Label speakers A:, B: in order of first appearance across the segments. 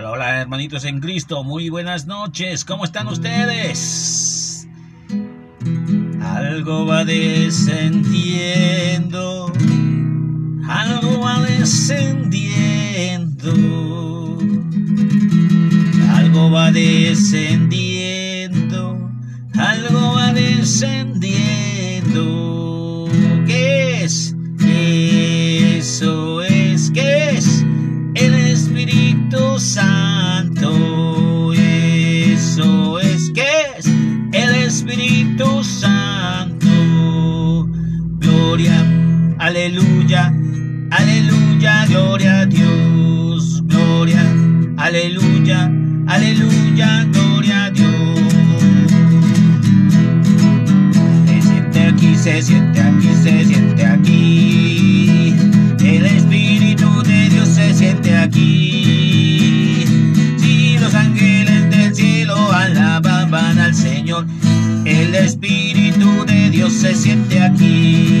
A: Hola, hermanitos en Cristo, muy buenas noches, ¿cómo están ustedes? Algo va descendiendo, algo va descendiendo, algo va descendiendo, algo va descendiendo. Gloria a Dios. Gloria, aleluya, aleluya, gloria a Dios. Se siente aquí, se siente aquí, se siente aquí. El Espíritu de Dios se siente aquí. Si los ángeles del cielo alababan al Señor, el Espíritu de Dios se siente aquí.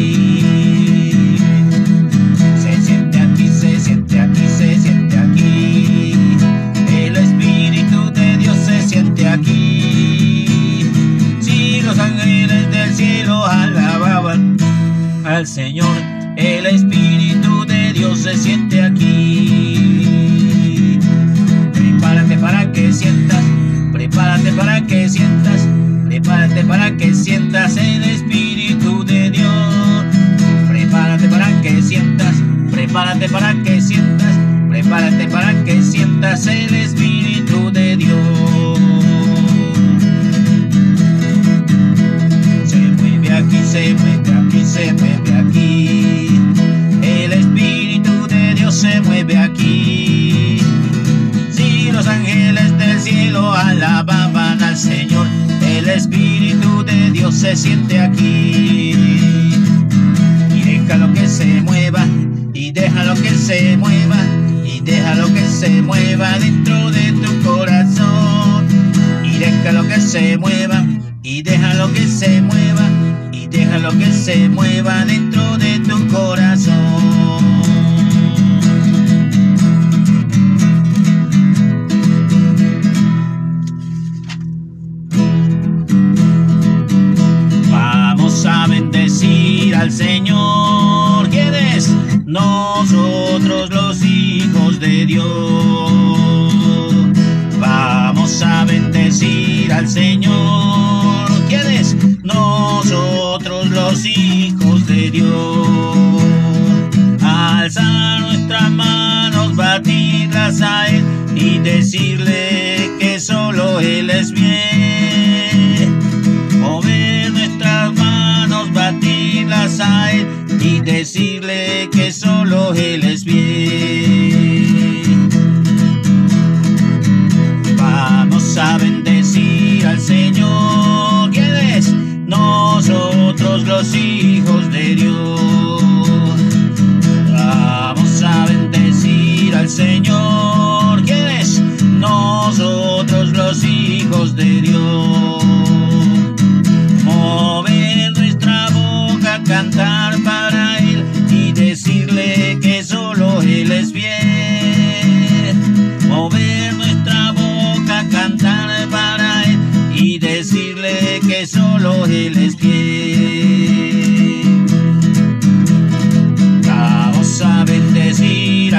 A: Mueva dentro de tu corazón. Y déjalo que se mueva, y déjalo que se mueva, y déjalo que se mueva dentro de tu corazón. Decirle que solo Él es bien mover nuestras manos, batirlas a Él y decirle que solo Él es bien. Vamos a bendecir al Señor, ¿quién es? Nosotros los hijos de Dios. Vamos a bendecir al Señor,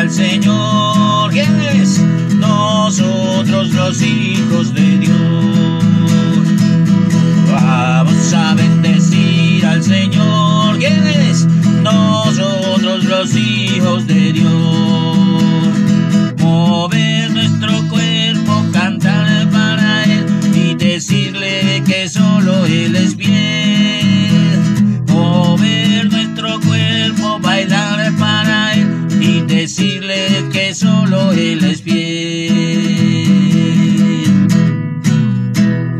A: Señor, ¿quién es? Nosotros los hijos de Dios. Vamos a bendecir al Señor. ¿Quién es? Nosotros los hijos de Dios. Mover nuestro cuerpo, cantar para Él y decirle que solo Él es bien. Mover nuestro cuerpo, bailar para Él y decirle solo Él es bien.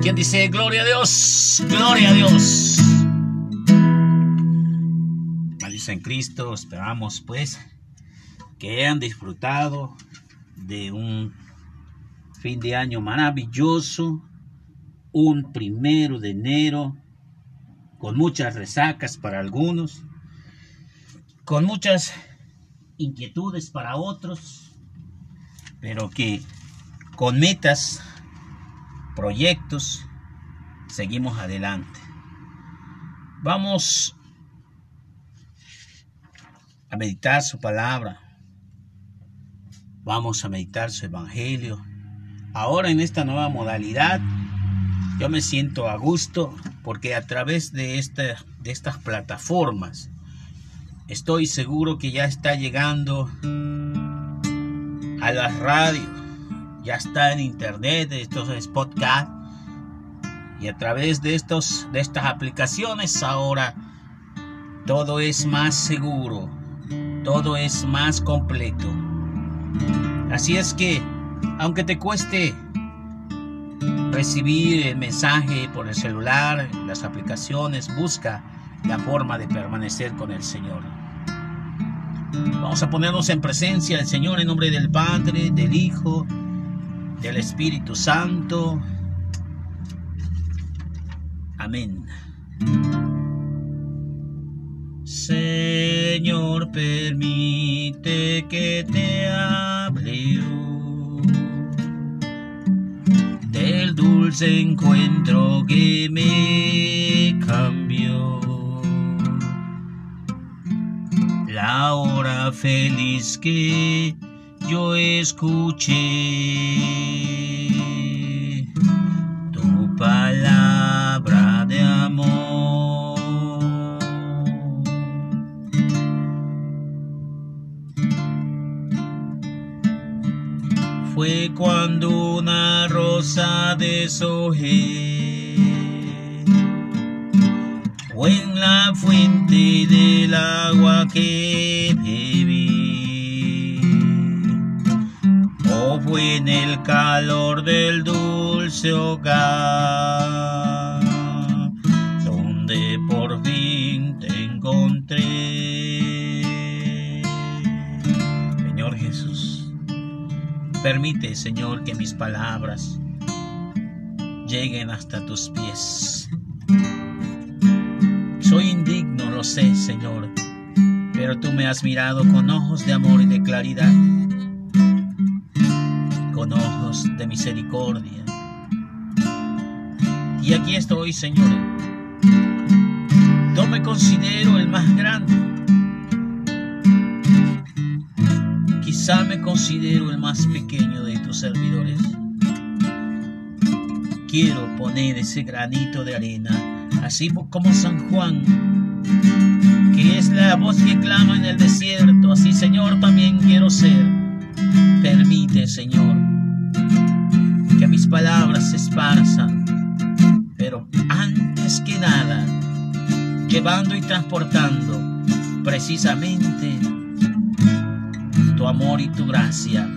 A: ¿Quién dice gloria a Dios? Gloria a Dios. Maldice en Cristo, esperamos pues que hayan disfrutado de un fin de año maravilloso, un primero de enero con muchas resacas para algunos, con muchas inquietudes para otros, pero que con metas, proyectos, seguimos adelante. Vamos a meditar su palabra. Vamos a meditar su evangelio. Ahora en esta nueva modalidad, yo me siento a gusto porque a través de, de estas plataformas estoy seguro que ya está llegando a la radio, ya está en internet, estos es podcast y a través de estos de estas aplicaciones ahora todo es más seguro, todo es más completo. Así es que aunque te cueste recibir el mensaje por el celular, las aplicaciones, busca la forma de permanecer con el Señor. Vamos a ponernos en presencia del Señor en nombre del Padre, del Hijo, del Espíritu Santo. Amén. Señor, permite que te hable del dulce encuentro que me cambió. La hora feliz que yo escuché tu palabra de amor. Fue cuando una rosa deshojé o en la fuente del agua que fue en el calor del dulce hogar, donde por fin te encontré. Señor Jesús, permite, Señor, que mis palabras lleguen hasta tus pies. Lo sé, Señor, pero tú me has mirado con ojos de amor y de claridad ojos de misericordia. Y aquí estoy, Señor. No me considero el más grande. Quizá me considero el más pequeño de tus servidores. Quiero poner ese granito de arena, así como San Juan, que es la voz que clama en el desierto. Así, Señor, también quiero ser. Permite, Señor, que mis palabras se esparzan, pero antes que nada, llevando y transportando precisamente tu amor y tu gracia,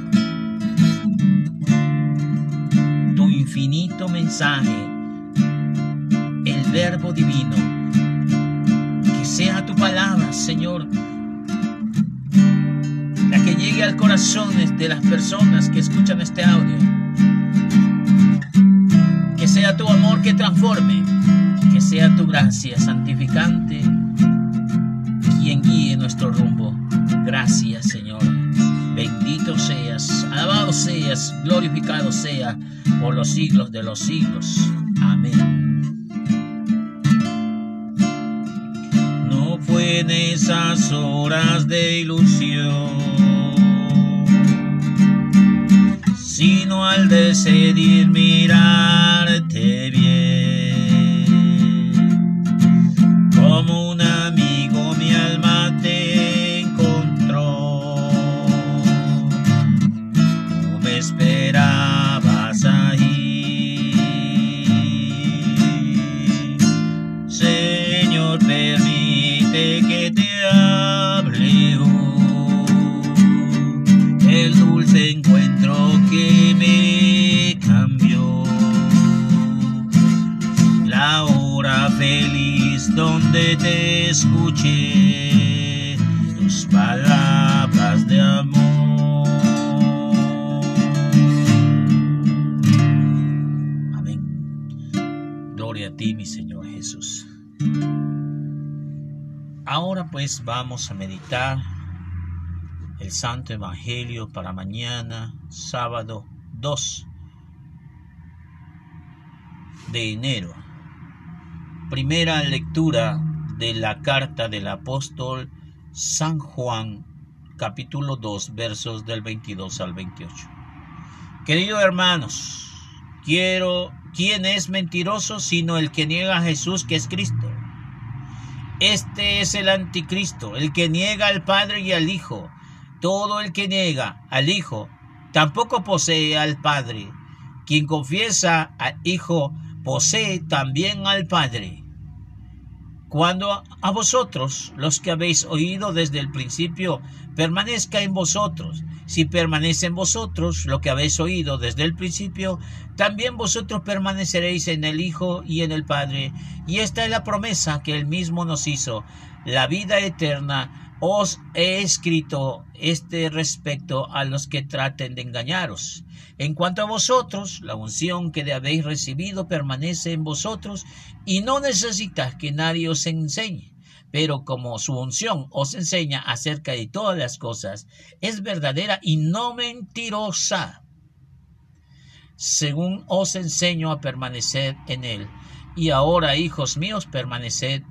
A: tu infinito mensaje, el verbo divino, sea tu palabra, Señor, la que llegue al corazón de las personas que escuchan este audio sea tu amor que transforme, que sea tu gracia santificante quien guíe nuestro rumbo. Gracias, Señor. Bendito seas, alabado seas, glorificado sea por los siglos de los siglos. Amén. En esas horas de ilusión, sino al decidir mirar donde pues vamos a meditar el Santo Evangelio para mañana, sábado 2 de enero. Primera lectura de la carta del apóstol San Juan, capítulo 2, versos del 22 al 28. Queridos hermanos, quiero, ¿quién es mentiroso sino el que niega a Jesús que es Cristo? Este es el anticristo, el que niega al Padre y al Hijo. Todo el que niega al Hijo tampoco posee al Padre. Quien confiesa al Hijo posee también al Padre. Cuando a vosotros, los que habéis oído desde el principio, permanezca en vosotros, si permanece en vosotros lo que habéis oído desde el principio, también vosotros permaneceréis en el Hijo y en el Padre. Y esta es la promesa que él mismo nos hizo, la vida eterna os he escrito este respecto a los que traten de engañaros. En cuanto a vosotros, la unción que habéis recibido permanece en vosotros y no necesitas que nadie os enseñe. Pero como su unción os enseña acerca de todas las cosas, es verdadera y no mentirosa. Según os enseño a permanecer en él. Y ahora, hijos míos, permaneced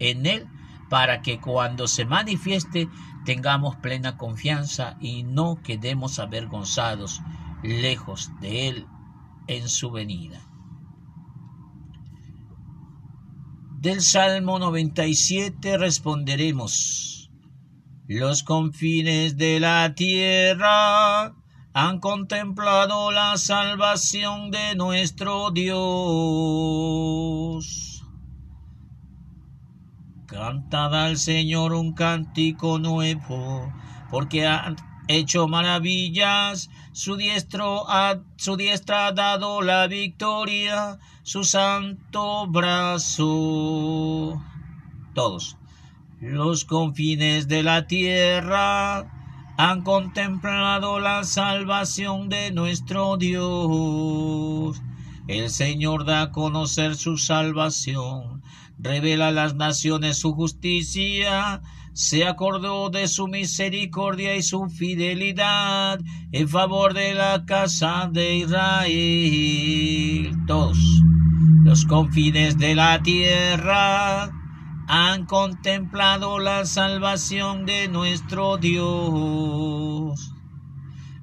A: en él para que cuando se manifieste tengamos plena confianza y no quedemos avergonzados lejos de Él en su venida. Del Salmo 97 responderemos, los confines de la tierra han contemplado la salvación de nuestro Dios. Cantad al Señor un cántico nuevo, porque ha hecho maravillas, su, diestro su diestra ha dado la victoria, su santo brazo. Todos. Los confines de la tierra han contemplado la salvación de nuestro Dios. El Señor da a conocer su salvación revela a las naciones su justicia, se acordó de su misericordia y su fidelidad en favor de la casa de Israel. Todos los confines de la tierra han contemplado la salvación de nuestro Dios.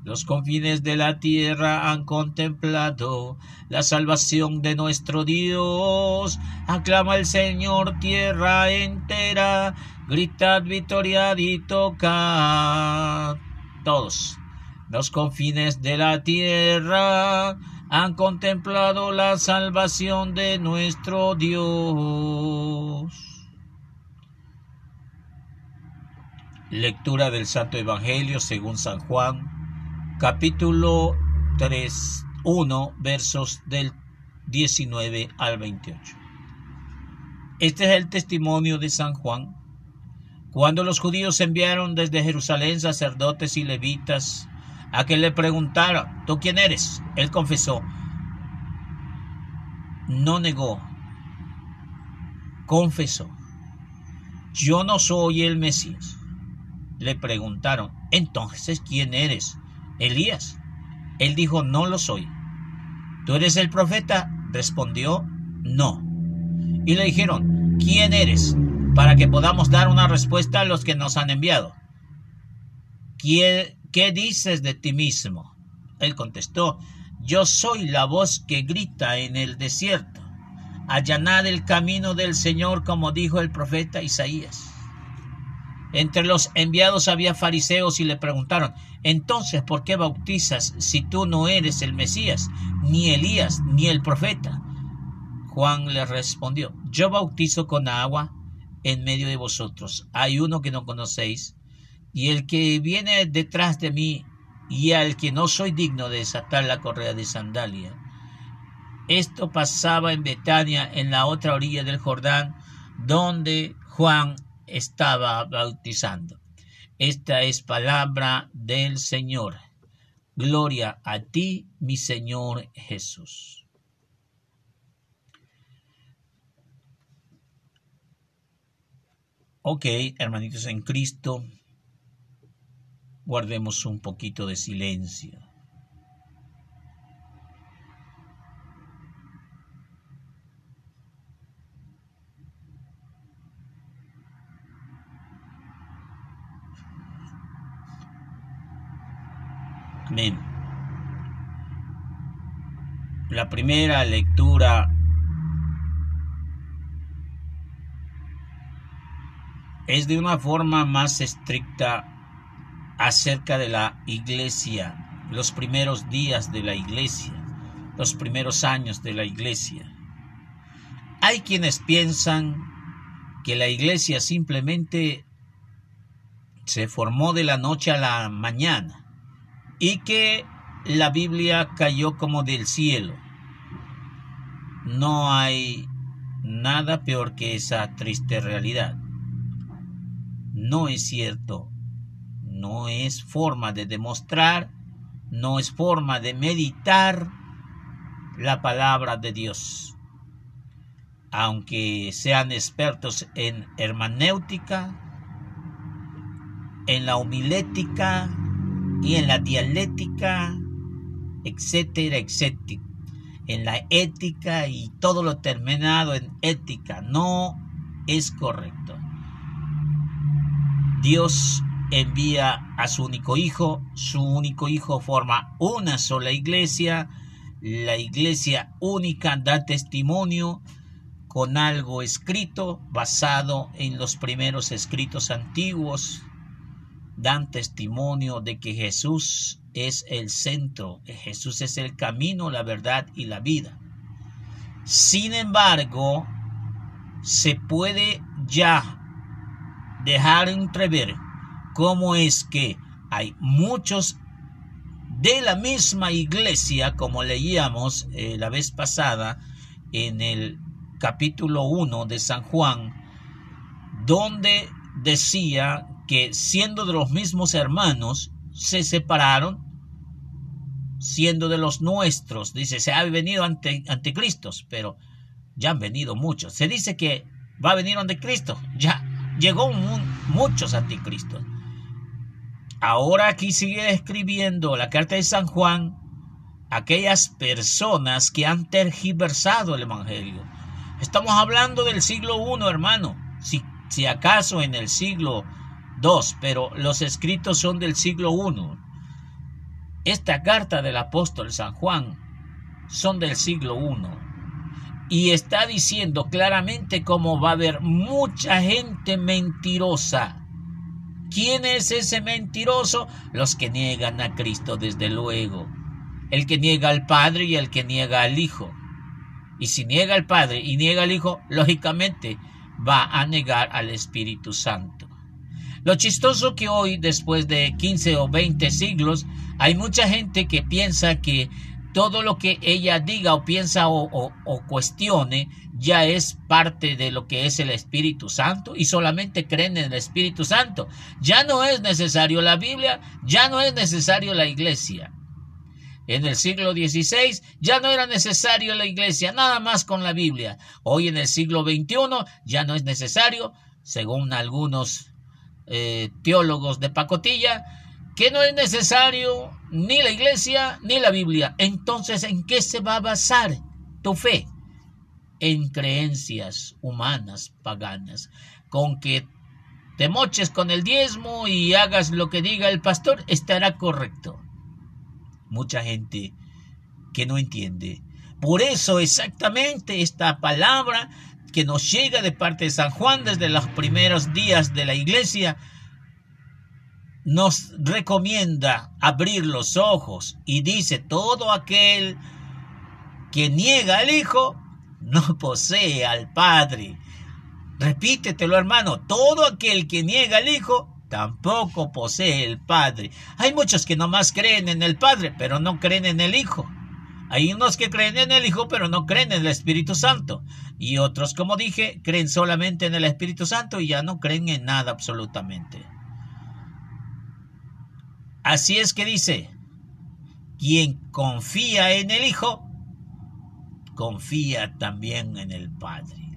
A: Los confines de la tierra han contemplado la salvación de nuestro Dios. Aclama el Señor tierra entera, gritad victoria y tocad. Todos los confines de la tierra han contemplado la salvación de nuestro Dios. Lectura del Santo Evangelio según San Juan capítulo 3, 1, versos del 19 al 28. Este es el testimonio de San Juan. Cuando los judíos enviaron desde Jerusalén sacerdotes y levitas a que le preguntara, ¿tú quién eres? Él confesó, no negó, confesó, yo no soy el Mesías. Le preguntaron, entonces, ¿quién eres? Elías. Él dijo, no lo soy. ¿Tú eres el profeta? Respondió, no. Y le dijeron, ¿quién eres? Para que podamos dar una respuesta a los que nos han enviado. ¿Qué, qué dices de ti mismo? Él contestó, yo soy la voz que grita en el desierto. Allanad el camino del Señor, como dijo el profeta Isaías. Entre los enviados había fariseos y le preguntaron, entonces, ¿por qué bautizas si tú no eres el Mesías, ni Elías, ni el profeta? Juan le respondió, yo bautizo con agua en medio de vosotros. Hay uno que no conocéis, y el que viene detrás de mí, y al que no soy digno de desatar la correa de sandalia. Esto pasaba en Betania, en la otra orilla del Jordán, donde Juan estaba bautizando. Esta es palabra del Señor. Gloria a ti, mi Señor Jesús. Ok, hermanitos en Cristo, guardemos un poquito de silencio. Amén. La primera lectura es de una forma más estricta acerca de la iglesia, los primeros días de la iglesia, los primeros años de la iglesia. Hay quienes piensan que la iglesia simplemente se formó de la noche a la mañana y que la Biblia cayó como del cielo. No hay nada peor que esa triste realidad. No es cierto, no es forma de demostrar, no es forma de meditar la palabra de Dios. Aunque sean expertos en hermanéutica, en la homilética, y en la dialéctica, etcétera, etcétera, en la ética y todo lo terminado en ética no es correcto. Dios envía a su único hijo, su único hijo forma una sola iglesia, la iglesia única da testimonio con algo escrito basado en los primeros escritos antiguos dan testimonio de que Jesús es el centro, Jesús es el camino, la verdad y la vida. Sin embargo, se puede ya dejar entrever cómo es que hay muchos de la misma iglesia, como leíamos eh, la vez pasada en el capítulo 1 de San Juan, donde decía que siendo de los mismos hermanos, se separaron, siendo de los nuestros. Dice, se ha venido ante, anticristos, pero ya han venido muchos. Se dice que va a venir anticristo, ya llegó muchos anticristos. Ahora aquí sigue escribiendo la carta de San Juan aquellas personas que han tergiversado el Evangelio. Estamos hablando del siglo I, hermano. Si, si acaso en el siglo Dos, pero los escritos son del siglo I. Esta carta del apóstol San Juan son del siglo I. Y está diciendo claramente cómo va a haber mucha gente mentirosa. ¿Quién es ese mentiroso? Los que niegan a Cristo, desde luego. El que niega al Padre y el que niega al Hijo. Y si niega al Padre y niega al Hijo, lógicamente va a negar al Espíritu Santo. Lo chistoso que hoy, después de 15 o 20 siglos, hay mucha gente que piensa que todo lo que ella diga o piensa o, cuestione ya es parte de lo que es el Espíritu Santo y solamente creen en el Espíritu Santo. Ya no es necesario la Biblia, ya no es necesario la iglesia. En el siglo XVI ya no era necesario la iglesia, nada más con la Biblia. Hoy en el siglo XXI ya no es necesario, según algunos eh, teólogos de pacotilla que no es necesario ni la iglesia ni la Biblia. Entonces, ¿en qué se va a basar tu fe? En creencias humanas, paganas, con que te moches con el diezmo y hagas lo que diga el pastor, estará correcto. Mucha gente que no entiende. Por eso exactamente esta palabra que nos llega de parte de San Juan desde los primeros días de la iglesia, nos recomienda abrir los ojos y dice, todo aquel que niega al Hijo no posee al Padre. Repítetelo, hermano, todo aquel que niega al Hijo tampoco posee el Padre. Hay muchos que nomás creen en el Padre, pero no creen en el Hijo. Hay unos que creen en el Hijo, pero no creen en el Espíritu Santo. Y otros, como dije, creen solamente en el Espíritu Santo y ya no creen en nada absolutamente. Así es que dice, quien confía en el Hijo, confía también en el Padre.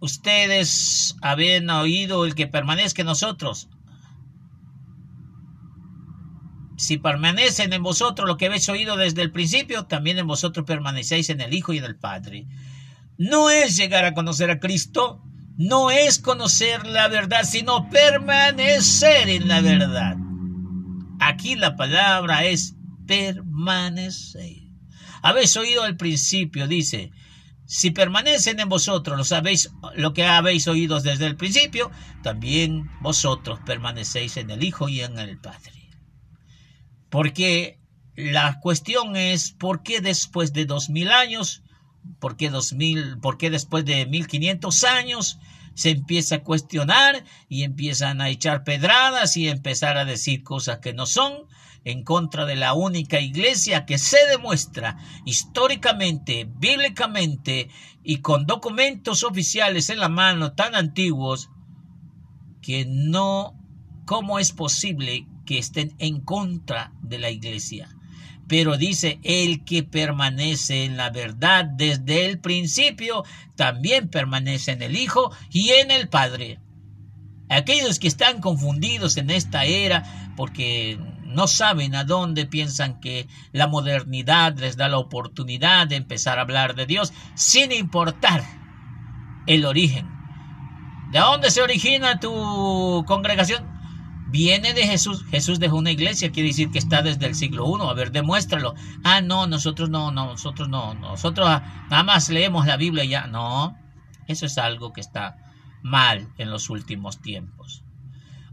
A: Ustedes habían oído el que permanezca en nosotros, si permanecen en vosotros lo que habéis oído desde el principio, también en vosotros permanecéis en el Hijo y en el Padre. No es llegar a conocer a Cristo, no es conocer la verdad, sino permanecer en la verdad. aquí la palabra es permanecer. Habéis oído al principio, dice, si permanecen en vosotros lo, sabéis, lo que habéis oído desde el principio, también vosotros permanecéis en el Hijo y en el Padre. Porque la cuestión es, ¿por qué después de dos mil años, por qué, dos mil, por qué después de mil quinientos años, se empieza a cuestionar y empiezan a echar pedradas y empezar a decir cosas que no son en contra de la única iglesia que se demuestra históricamente, bíblicamente y con documentos oficiales en la mano tan antiguos que no, ¿cómo es posible que estén en contra de la iglesia? Pero dice, el que permanece en la verdad desde el principio, también permanece en el Hijo y en el Padre. Aquellos que están confundidos en esta era porque no saben a dónde piensan que la modernidad les da la oportunidad de empezar a hablar de Dios sin importar el origen. ¿De dónde se origina tu congregación? Viene de Jesús. Jesús dejó una iglesia, quiere decir que está desde el siglo I. A ver, demuéstralo. Ah, no, nosotros no, no, nosotros no. Nosotros nada más leemos la Biblia y ya. No, eso es algo que está mal en los últimos tiempos.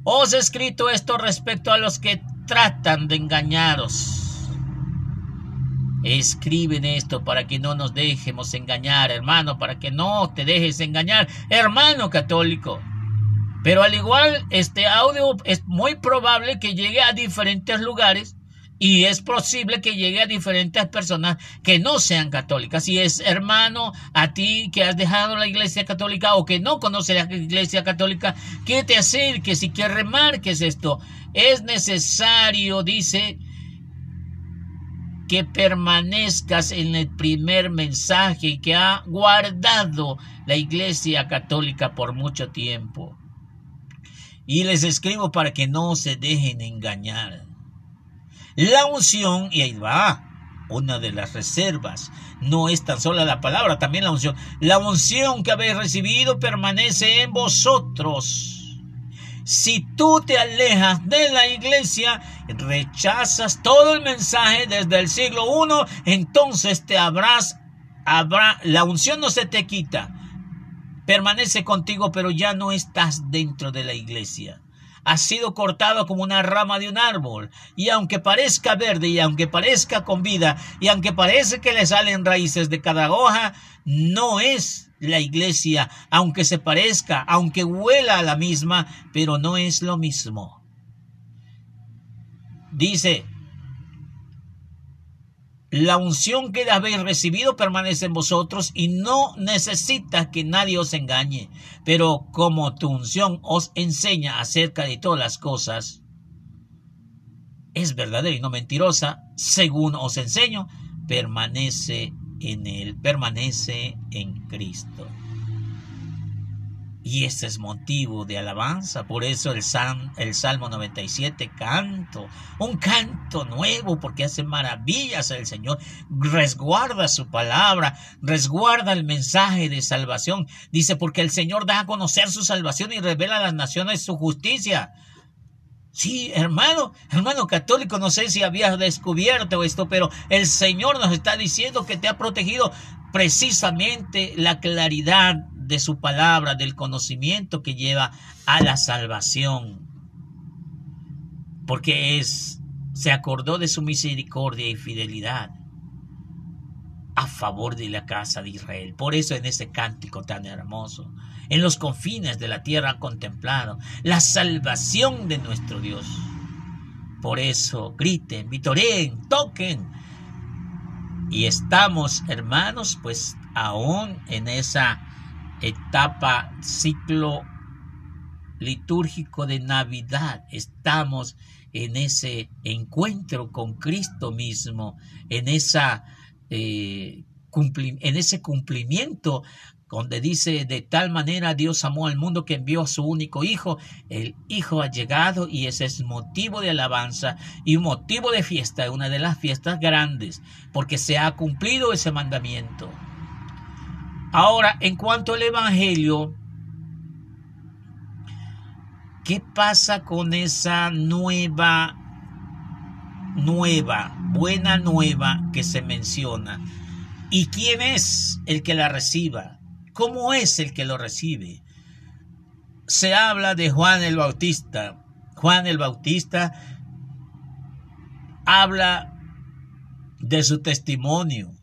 A: Os he escrito esto respecto a los que tratan de engañaros. Escriben esto para que no nos dejemos engañar, hermano, para que no te dejes engañar, hermano católico. Pero al igual, este audio es muy probable que llegue a diferentes lugares y es posible que llegue a diferentes personas que no sean católicas. Si es hermano a ti que has dejado la iglesia católica o que no conoce la iglesia católica, que te acerques y que remarques esto. Es necesario, dice, que permanezcas en el primer mensaje que ha guardado la iglesia católica por mucho tiempo. Y les escribo para que no se dejen engañar. La unción, y ahí va, una de las reservas, no es tan sola la palabra, también la unción. La unción que habéis recibido permanece en vosotros. Si tú te alejas de la iglesia, rechazas todo el mensaje desde el siglo I, entonces te habrás, habrá, la unción no se te quita, permanece contigo, pero ya no estás dentro de la iglesia. Has sido cortado como una rama de un árbol, y aunque parezca verde, y aunque parezca con vida, y aunque parece que le salen raíces de cada hoja, no es la iglesia, aunque se parezca, aunque huela a la misma, pero no es lo mismo. Dice, la unción que habéis recibido permanece en vosotros y no necesita que nadie os engañe. Pero como tu unción os enseña acerca de todas las cosas, es verdadera y no mentirosa, según os enseño, permanece en él, permanece en Cristo. Y este es motivo de alabanza. Por eso el, el Salmo 97, canto, un canto nuevo, porque hace maravillas el Señor. Resguarda su palabra, resguarda el mensaje de salvación. Dice, porque el Señor da a conocer su salvación y revela a las naciones su justicia. Sí, hermano, hermano católico, no sé si habías descubierto esto, pero el Señor nos está diciendo que te ha protegido precisamente la claridad de su palabra, del conocimiento que lleva a la salvación. Porque es, se acordó de su misericordia y fidelidad a favor de la casa de Israel. Por eso en ese cántico tan hermoso, en los confines de la tierra ha contemplado la salvación de nuestro Dios. Por eso griten, vitoreen, toquen. Y estamos, hermanos, pues aún en esa etapa, ciclo litúrgico de Navidad. Estamos en ese encuentro con Cristo mismo, en, esa, eh, en ese cumplimiento donde dice, de tal manera Dios amó al mundo que envió a su único Hijo. El Hijo ha llegado y ese es motivo de alabanza y motivo de fiesta, una de las fiestas grandes, porque se ha cumplido ese mandamiento. Ahora, en cuanto al Evangelio, ¿qué pasa con esa nueva nueva, buena nueva que se menciona. ¿Y quién es el que la reciba? ¿Cómo es el que lo recibe? Se habla de Juan el Bautista. Juan el Bautista habla de su testimonio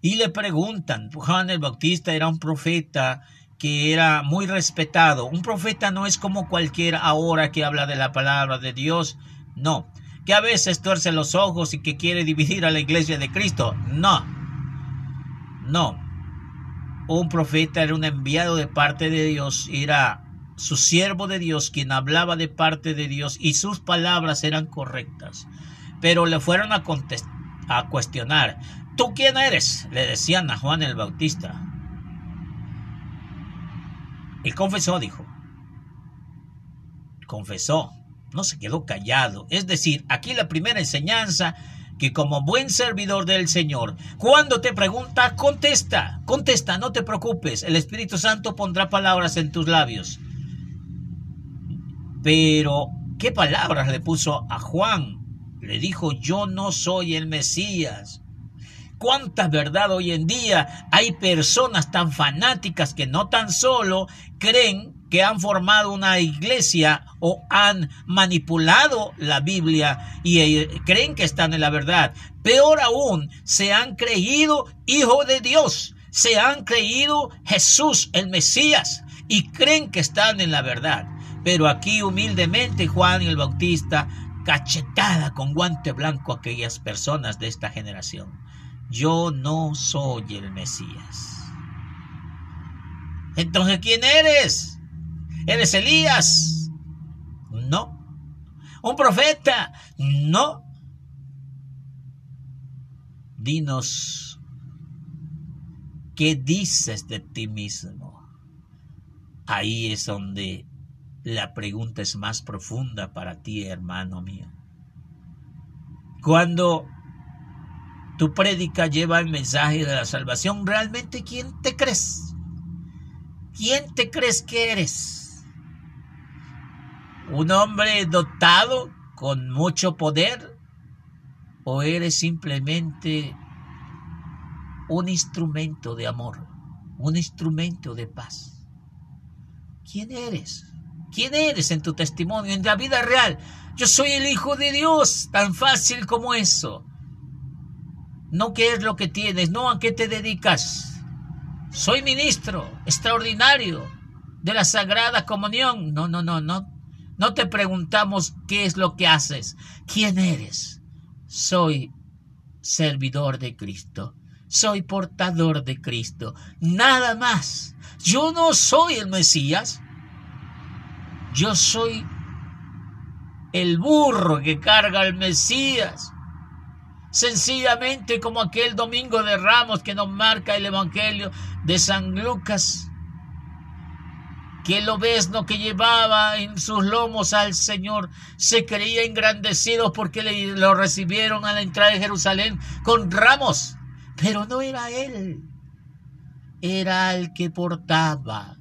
A: y le preguntan, Juan el Bautista era un profeta que era muy respetado. Un profeta no es como cualquiera ahora que habla de la palabra de Dios, no. Que a veces tuerce los ojos y que quiere dividir a la iglesia de Cristo, no. No. Un profeta era un enviado de parte de Dios, era su siervo de Dios quien hablaba de parte de Dios y sus palabras eran correctas. Pero le fueron a, a cuestionar, ¿tú quién eres? Le decían a Juan el Bautista. Y confesó, dijo. Confesó, no se quedó callado. Es decir, aquí la primera enseñanza que como buen servidor del Señor, cuando te pregunta, contesta, contesta, no te preocupes, el Espíritu Santo pondrá palabras en tus labios. Pero, ¿qué palabras le puso a Juan? Le dijo, yo no soy el Mesías. Cuánta verdad hoy en día hay personas tan fanáticas que no tan solo creen que han formado una iglesia o han manipulado la Biblia y eh, creen que están en la verdad. Peor aún, se han creído hijo de Dios, se han creído Jesús el Mesías y creen que están en la verdad. Pero aquí humildemente Juan el Bautista cachetada con guante blanco a aquellas personas de esta generación yo no soy el Mesías. Entonces, ¿quién eres? ¿Eres Elías? No. ¿Un profeta? No. Dinos, ¿qué dices de ti mismo? Ahí es donde la pregunta es más profunda para ti, hermano mío. Cuando tu prédica lleva el mensaje de la salvación, ¿realmente quién te crees? ¿Quién te crees que eres? ¿Un hombre dotado con mucho poder? ¿O eres simplemente un instrumento de amor, un instrumento de paz? ¿Quién eres? ¿Quién eres en tu testimonio, en la vida real? Yo soy el Hijo de Dios, tan fácil como eso. No qué es lo que tienes, no a qué te dedicas. Soy ministro extraordinario de la Sagrada Comunión. No, no, no, no. No te preguntamos qué es lo que haces. ¿Quién eres? Soy servidor de Cristo. Soy portador de Cristo. Nada más. Yo no soy el Mesías. Yo soy el burro que carga al Mesías sencillamente como aquel domingo de ramos que nos marca el Evangelio de San Lucas, que el obesno que llevaba en sus lomos al Señor se creía engrandecido porque le, lo recibieron a la entrada de Jerusalén con ramos, pero no era él, era el que portaba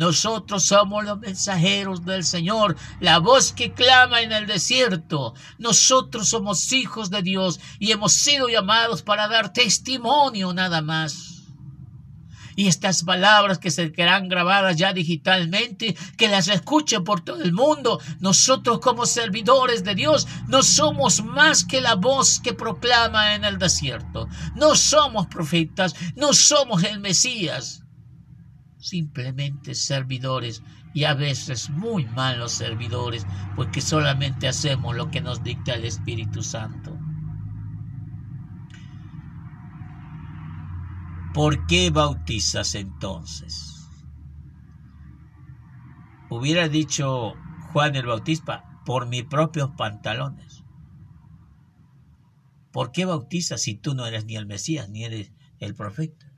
A: nosotros somos los mensajeros del Señor, la voz que clama en el desierto. Nosotros somos hijos de Dios y hemos sido llamados para dar testimonio nada más. Y estas palabras que se quedarán grabadas ya digitalmente, que las escuchen por todo el mundo, nosotros como servidores de Dios no somos más que la voz que proclama en el desierto. No somos profetas, no somos el Mesías simplemente servidores y a veces muy malos servidores, porque solamente hacemos lo que nos dicta el Espíritu Santo. ¿Por qué bautizas entonces? Hubiera dicho Juan el Bautista, por mis propios pantalones. ¿Por qué bautizas si tú no eres ni el Mesías ni eres el profeta?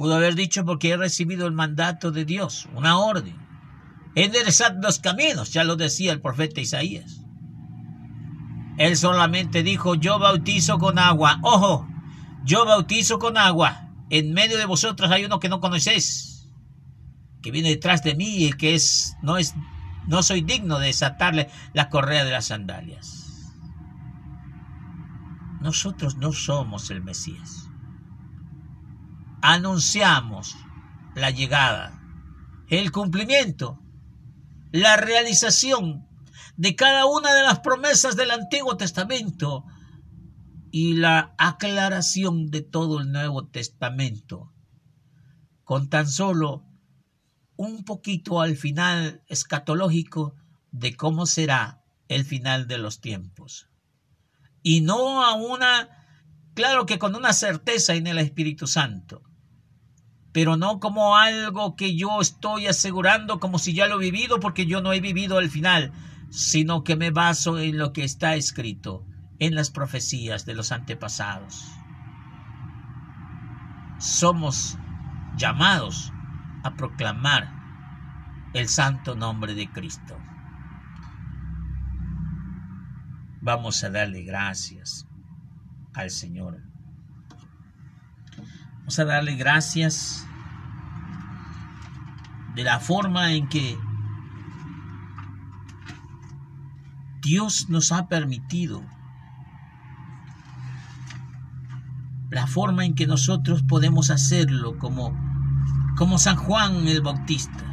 A: Pudo haber dicho porque he recibido el mandato de Dios, una orden. Enderezad los caminos, ya lo decía el profeta Isaías. Él solamente dijo, yo bautizo con agua. Ojo, yo bautizo con agua. En medio de vosotros hay uno que no conocéis, que viene detrás de mí y que es, no es, no soy digno de desatarle la correa de las sandalias. nosotros no somos el Mesías. Anunciamos la llegada, el cumplimiento, la realización de cada una de las promesas del Antiguo Testamento y la aclaración de todo el Nuevo Testamento, con tan solo un poquito al final escatológico de cómo será el final de los tiempos. Y no a una, claro que con una certeza en el Espíritu Santo, pero no como algo que yo estoy asegurando como si ya lo he vivido porque yo no he vivido el final, sino que me baso en lo que está escrito en las profecías de los antepasados. Somos llamados a proclamar el santo nombre de Cristo. Vamos a darle gracias al Señor. Vamos a darle gracias de la forma en que Dios nos ha permitido la forma en que nosotros podemos hacerlo como, como San Juan el Bautista.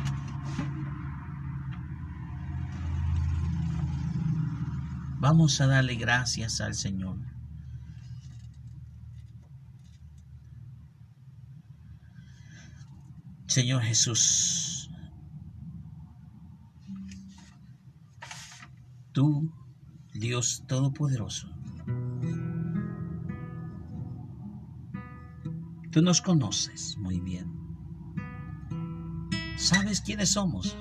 A: Vamos a darle gracias al Señor. Señor Jesús, tú, Dios Todopoderoso, Tú nos conoces muy bien. Sabes quiénes somos.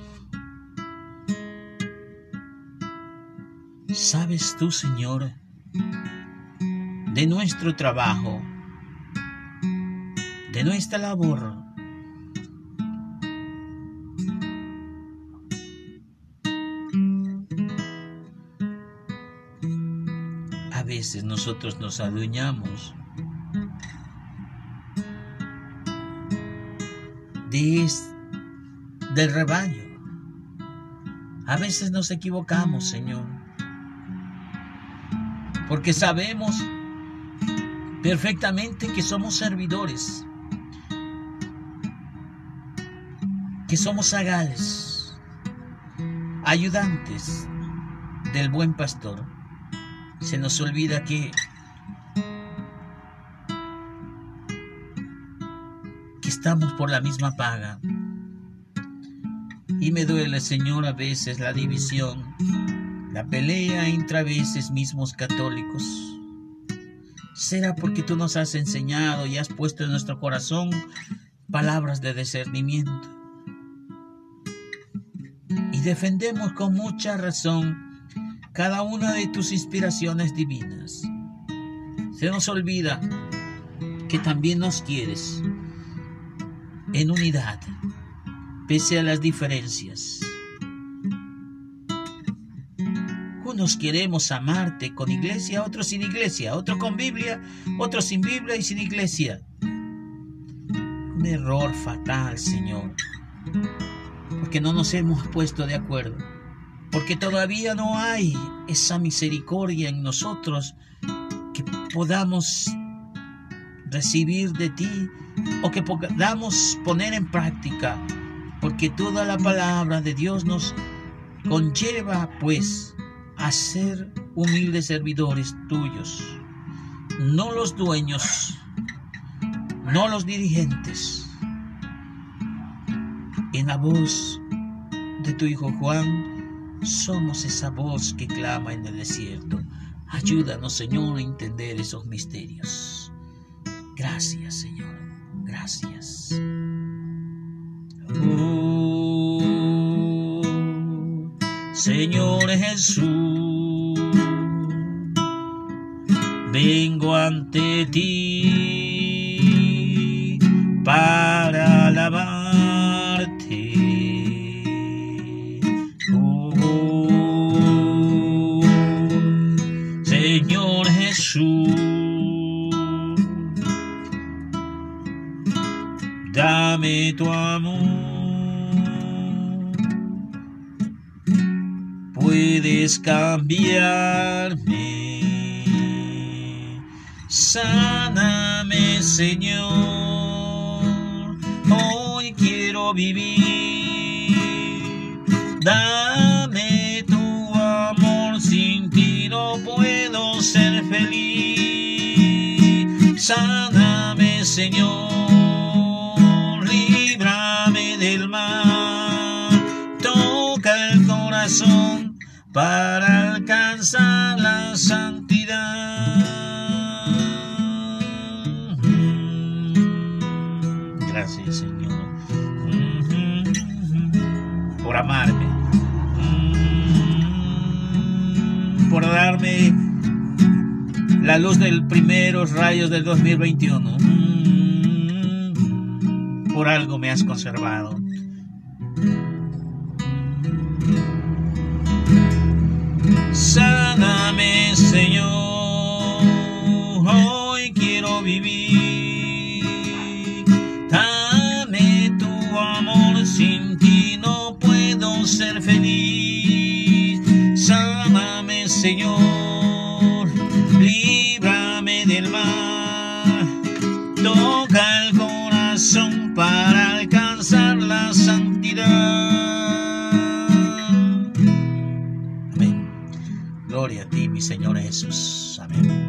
A: Sabes tú, Señor, de nuestro trabajo, de nuestra labor. Veces nosotros nos adueñamos del rebaño. A veces nos equivocamos, Señor, porque sabemos perfectamente que somos servidores, que somos agales, ayudantes del buen pastor. Se nos olvida que estamos por la misma paga. Y me duele, Señor, a veces la división, la pelea entre a veces mismos católicos. Será porque tú nos has enseñado y has puesto en nuestro corazón palabras de discernimiento. Y defendemos con mucha razón cada una de tus inspiraciones divinas. Se nos olvida que también nos quieres en unidad, pese a las diferencias. Unos queremos amarte con iglesia, otros sin iglesia, otros con Biblia, otros sin Biblia y sin iglesia. Un error fatal, Señor, porque no nos hemos puesto de acuerdo, porque todavía no hay esa misericordia en nosotros que podamos recibir de ti o que podamos poner en práctica, porque toda la palabra de Dios nos conlleva pues a ser humildes servidores tuyos, no los dueños, no los dirigentes. En la voz de tu Hijo Juan, somos esa voz que clama en el desierto. Ayúdanos, Señor, a entender esos misterios. Gracias, Señor. Gracias. Oh, Señor Jesús, vengo ante ti tu amor. Puedes cambiarme Sáname, Señor. Hoy quiero vivir. Dame tu amor, sin ti no puedo ser feliz. Sáname, Señor. Corazón para alcanzar la santidad. Gracias, Señor, por amarme, por darme la luz del primeros rayos del 2021. Por algo me has conservado. Sáname, Señor, hoy quiero vivir. Dame tu amor, sin ti no puedo ser feliz. Sáname, Señor, Señor Jesús. Amén.